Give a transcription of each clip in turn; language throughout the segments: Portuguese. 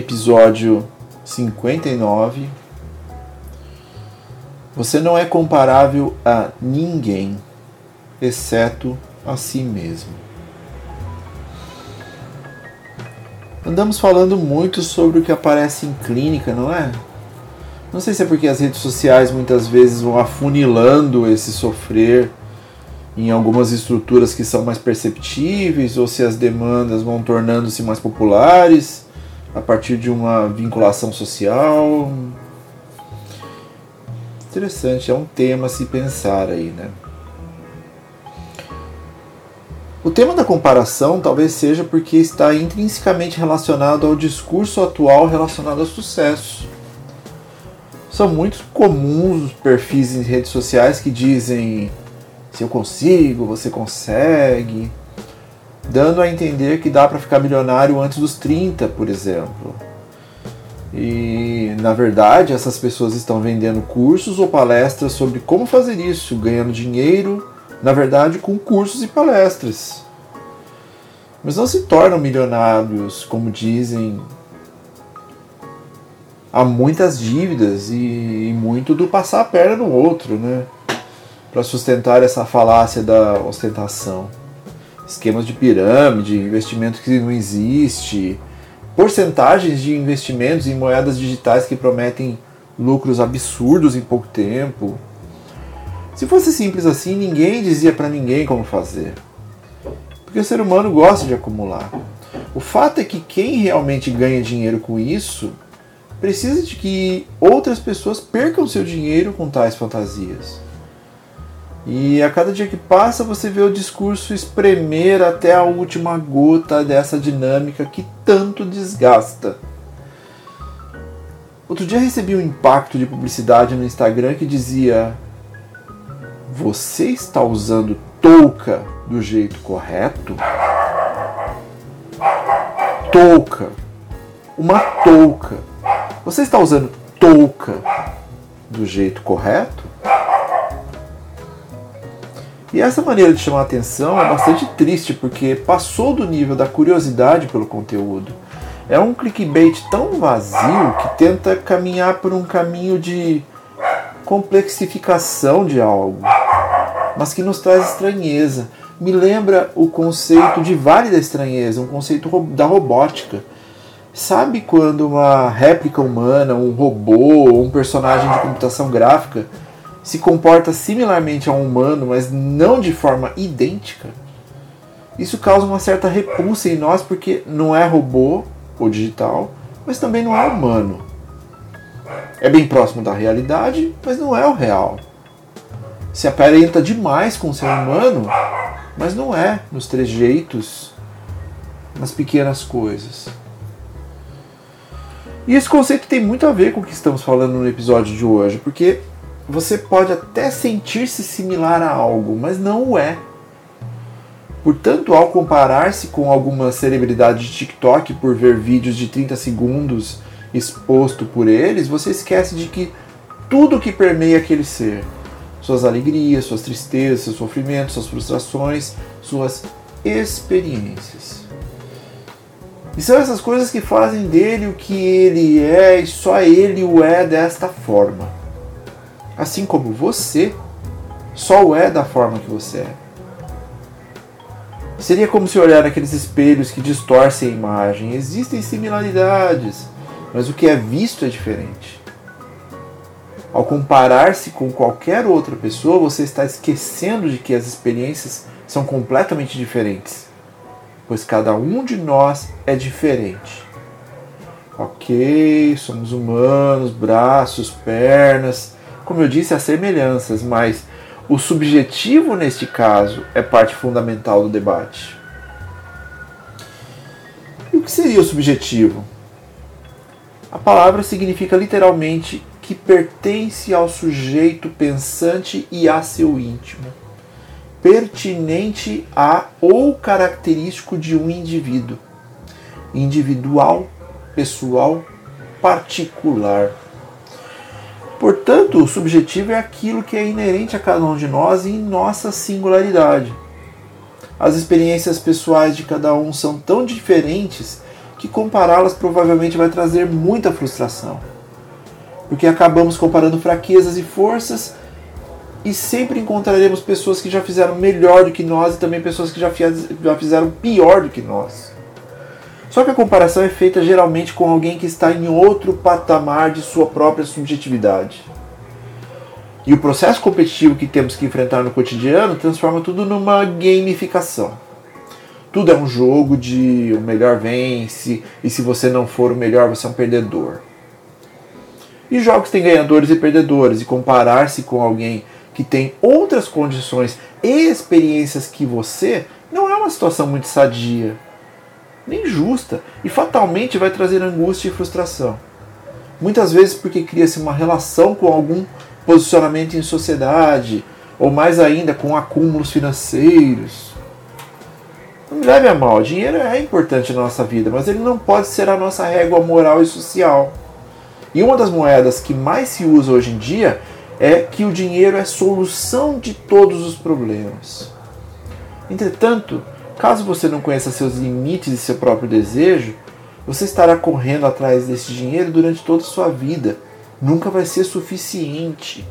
Episódio 59 Você não é comparável a ninguém, exceto a si mesmo. Andamos falando muito sobre o que aparece em clínica, não é? Não sei se é porque as redes sociais muitas vezes vão afunilando esse sofrer em algumas estruturas que são mais perceptíveis ou se as demandas vão tornando-se mais populares a partir de uma vinculação social. Interessante, é um tema a se pensar aí, né? O tema da comparação talvez seja porque está intrinsecamente relacionado ao discurso atual relacionado ao sucesso. São muito comuns os perfis em redes sociais que dizem se eu consigo, você consegue, dando a entender que dá para ficar milionário antes dos 30, por exemplo. E na verdade, essas pessoas estão vendendo cursos ou palestras sobre como fazer isso, ganhando dinheiro na verdade, com cursos e palestras. Mas não se tornam milionários, como dizem. Há muitas dívidas e, muito do passar a perna no outro, né? Para sustentar essa falácia da ostentação. Esquemas de pirâmide, investimento que não existe, porcentagens de investimentos em moedas digitais que prometem lucros absurdos em pouco tempo se fosse simples assim, ninguém dizia para ninguém como fazer. Porque o ser humano gosta de acumular. O fato é que quem realmente ganha dinheiro com isso precisa de que outras pessoas percam seu dinheiro com tais fantasias. E a cada dia que passa você vê o discurso espremer até a última gota dessa dinâmica que tanto desgasta. Outro dia recebi um impacto de publicidade no Instagram que dizia: você está usando touca do jeito correto? Touca. Uma touca. Você está usando touca do jeito correto? E essa maneira de chamar atenção é bastante triste porque passou do nível da curiosidade pelo conteúdo. É um clickbait tão vazio que tenta caminhar por um caminho de complexificação de algo mas que nos traz estranheza. Me lembra o conceito de vale da estranheza, um conceito da robótica. Sabe quando uma réplica humana, um robô, um personagem de computação gráfica se comporta similarmente a um humano, mas não de forma idêntica? Isso causa uma certa repulsa em nós porque não é robô ou digital, mas também não é humano. É bem próximo da realidade, mas não é o real se aparenta demais com o ser humano, mas não é nos trejeitos, nas pequenas coisas. E esse conceito tem muito a ver com o que estamos falando no episódio de hoje, porque você pode até sentir-se similar a algo, mas não o é. Portanto, ao comparar-se com alguma celebridade de TikTok por ver vídeos de 30 segundos exposto por eles, você esquece de que tudo que permeia aquele ser, suas alegrias, suas tristezas, seus sofrimentos, suas frustrações, suas experiências. E são essas coisas que fazem dele o que ele é e só ele o é desta forma. Assim como você só o é da forma que você é. Seria como se olhar naqueles espelhos que distorcem a imagem. Existem similaridades, mas o que é visto é diferente. Ao comparar-se com qualquer outra pessoa, você está esquecendo de que as experiências são completamente diferentes, pois cada um de nós é diferente. Ok, somos humanos, braços, pernas, como eu disse, há semelhanças, mas o subjetivo neste caso é parte fundamental do debate. que seria o subjetivo? A palavra significa literalmente que pertence ao sujeito pensante e a seu íntimo, pertinente a ou característico de um indivíduo, individual, pessoal, particular. Portanto, o subjetivo é aquilo que é inerente a cada um de nós em nossa singularidade. As experiências pessoais de cada um são tão diferentes que compará-las provavelmente vai trazer muita frustração. Porque acabamos comparando fraquezas e forças e sempre encontraremos pessoas que já fizeram melhor do que nós e também pessoas que já fizeram pior do que nós. Só que a comparação é feita geralmente com alguém que está em outro patamar de sua própria subjetividade. E o processo competitivo que temos que enfrentar no cotidiano transforma tudo numa gamificação. Tudo é um jogo de o melhor vence, e se você não for o melhor, você é um perdedor. E jogos têm ganhadores e perdedores, e comparar-se com alguém que tem outras condições e experiências que você não é uma situação muito sadia nem justa, e fatalmente vai trazer angústia e frustração. Muitas vezes porque cria-se uma relação com algum posicionamento em sociedade, ou mais ainda com acúmulos financeiros. Não me leve a mal, dinheiro é importante na nossa vida, mas ele não pode ser a nossa régua moral e social. E uma das moedas que mais se usa hoje em dia é que o dinheiro é solução de todos os problemas. Entretanto, Caso você não conheça seus limites e seu próprio desejo, você estará correndo atrás desse dinheiro durante toda a sua vida. Nunca vai ser suficiente.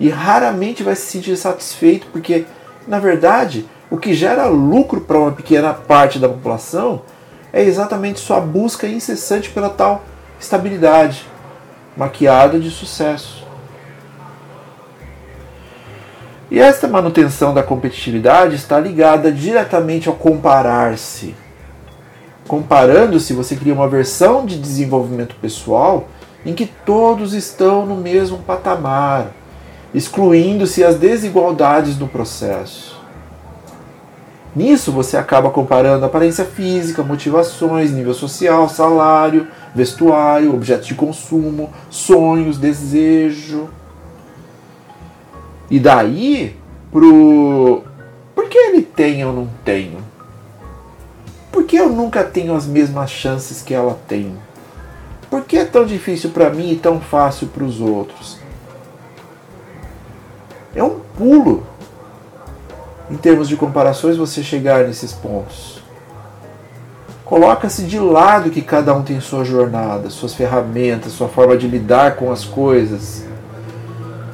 E raramente vai se sentir satisfeito, porque, na verdade, o que gera lucro para uma pequena parte da população é exatamente sua busca incessante pela tal estabilidade, maquiada de sucesso. E esta manutenção da competitividade está ligada diretamente ao comparar-se. Comparando-se, você cria uma versão de desenvolvimento pessoal em que todos estão no mesmo patamar, excluindo-se as desigualdades do processo. Nisso você acaba comparando aparência física, motivações, nível social, salário, vestuário, objetos de consumo, sonhos, desejo. E daí pro. Por que ele tem ou não tenho? Por que eu nunca tenho as mesmas chances que ela tem? Por que é tão difícil para mim e tão fácil para os outros? É um pulo em termos de comparações você chegar nesses pontos. Coloca-se de lado que cada um tem sua jornada, suas ferramentas, sua forma de lidar com as coisas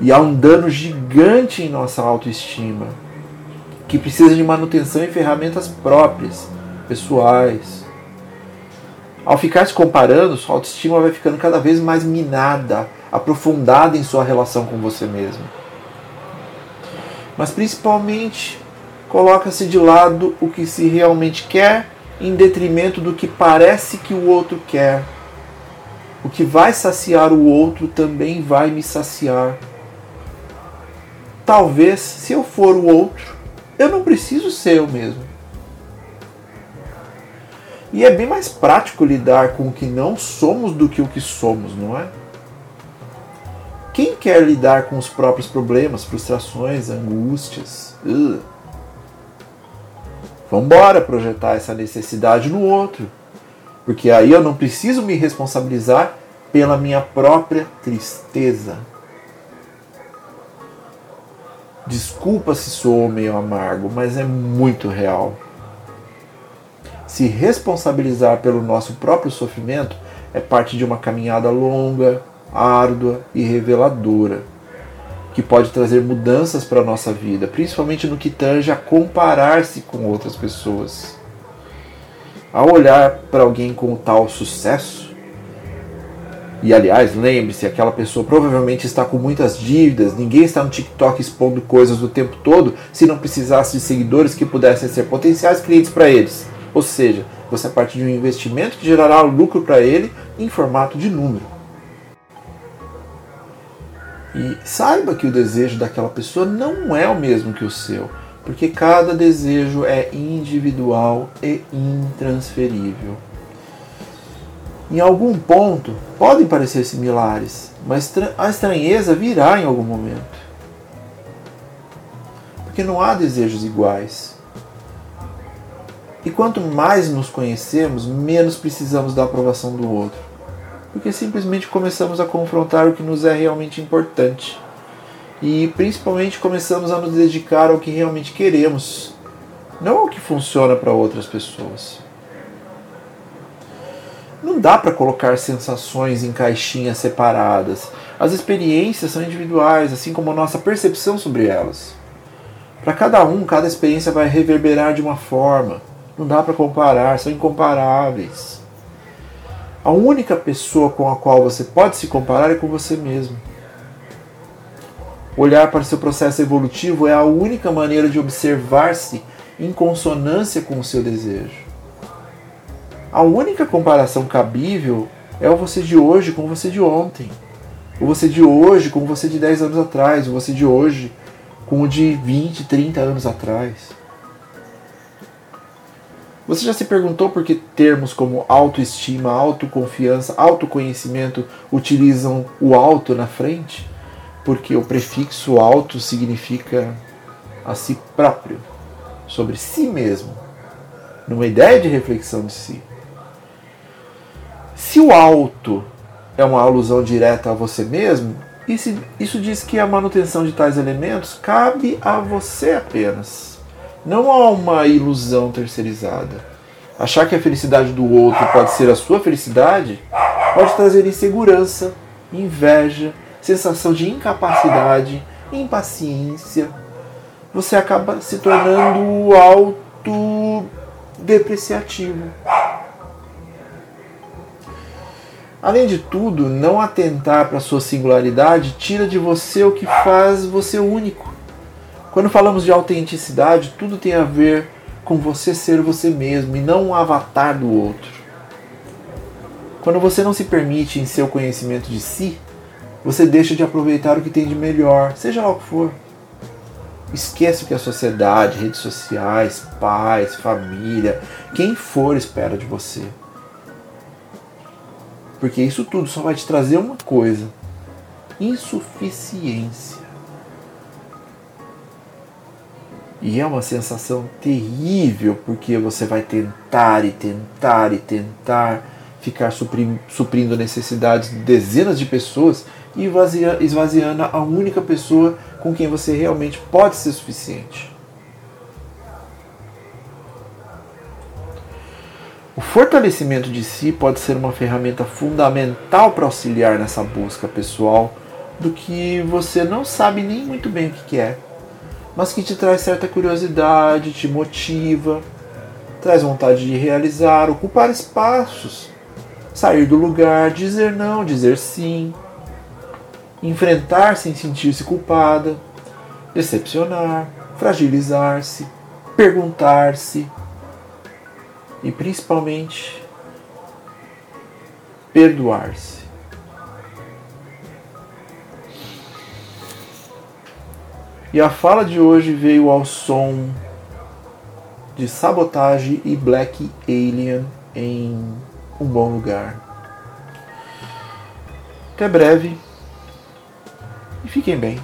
e há um dano gigante em nossa autoestima, que precisa de manutenção e ferramentas próprias, pessoais. Ao ficar se comparando, sua autoestima vai ficando cada vez mais minada, aprofundada em sua relação com você mesmo. Mas principalmente, coloca-se de lado o que se realmente quer em detrimento do que parece que o outro quer. O que vai saciar o outro também vai me saciar talvez, se eu for o outro, eu não preciso ser eu mesmo. E é bem mais prático lidar com o que não somos do que o que somos, não é? Quem quer lidar com os próprios problemas, frustrações, angústias? Uh. Vambora projetar essa necessidade no outro. Porque aí eu não preciso me responsabilizar pela minha própria tristeza. Desculpa se sou meio amargo, mas é muito real. Se responsabilizar pelo nosso próprio sofrimento é parte de uma caminhada longa, árdua e reveladora, que pode trazer mudanças para a nossa vida, principalmente no que tange a comparar-se com outras pessoas. Ao olhar para alguém com tal sucesso, e aliás, lembre-se, aquela pessoa provavelmente está com muitas dívidas, ninguém está no TikTok expondo coisas o tempo todo se não precisasse de seguidores que pudessem ser potenciais clientes para eles. Ou seja, você parte de um investimento que gerará lucro para ele em formato de número. E saiba que o desejo daquela pessoa não é o mesmo que o seu, porque cada desejo é individual e intransferível. Em algum ponto podem parecer similares, mas a estranheza virá em algum momento. Porque não há desejos iguais. E quanto mais nos conhecemos, menos precisamos da aprovação do outro. Porque simplesmente começamos a confrontar o que nos é realmente importante. E principalmente começamos a nos dedicar ao que realmente queremos, não ao que funciona para outras pessoas. Dá para colocar sensações em caixinhas separadas. As experiências são individuais, assim como a nossa percepção sobre elas. Para cada um, cada experiência vai reverberar de uma forma. Não dá para comparar, são incomparáveis. A única pessoa com a qual você pode se comparar é com você mesmo. Olhar para seu processo evolutivo é a única maneira de observar-se em consonância com o seu desejo. A única comparação cabível é o você de hoje com o você de ontem. O você de hoje com o você de 10 anos atrás. O você de hoje com o de 20, 30 anos atrás. Você já se perguntou por que termos como autoestima, autoconfiança, autoconhecimento utilizam o auto na frente? Porque o prefixo auto significa a si próprio, sobre si mesmo, numa ideia de reflexão de si. Se o alto é uma alusão direta a você mesmo, isso diz que a manutenção de tais elementos cabe a você apenas, não a uma ilusão terceirizada. Achar que a felicidade do outro pode ser a sua felicidade pode trazer insegurança, inveja, sensação de incapacidade, impaciência. Você acaba se tornando autodepreciativo. Além de tudo, não atentar para sua singularidade tira de você o que faz você único. Quando falamos de autenticidade, tudo tem a ver com você ser você mesmo e não um avatar do outro. Quando você não se permite em seu conhecimento de si, você deixa de aproveitar o que tem de melhor, seja lá o que for. Esquece o que a sociedade, redes sociais, pais, família, quem for espera de você. Porque isso tudo só vai te trazer uma coisa: insuficiência. E é uma sensação terrível, porque você vai tentar e tentar e tentar ficar suprindo necessidades de dezenas de pessoas e esvaziando a única pessoa com quem você realmente pode ser suficiente. O fortalecimento de si pode ser uma ferramenta fundamental para auxiliar nessa busca pessoal do que você não sabe nem muito bem o que é, mas que te traz certa curiosidade, te motiva, traz vontade de realizar, ocupar espaços, sair do lugar, dizer não, dizer sim, enfrentar sem sentir-se culpada, decepcionar, fragilizar-se, perguntar-se e principalmente perdoar-se. E a fala de hoje veio ao som de Sabotage e Black Alien em Um Bom Lugar. Até breve e fiquem bem.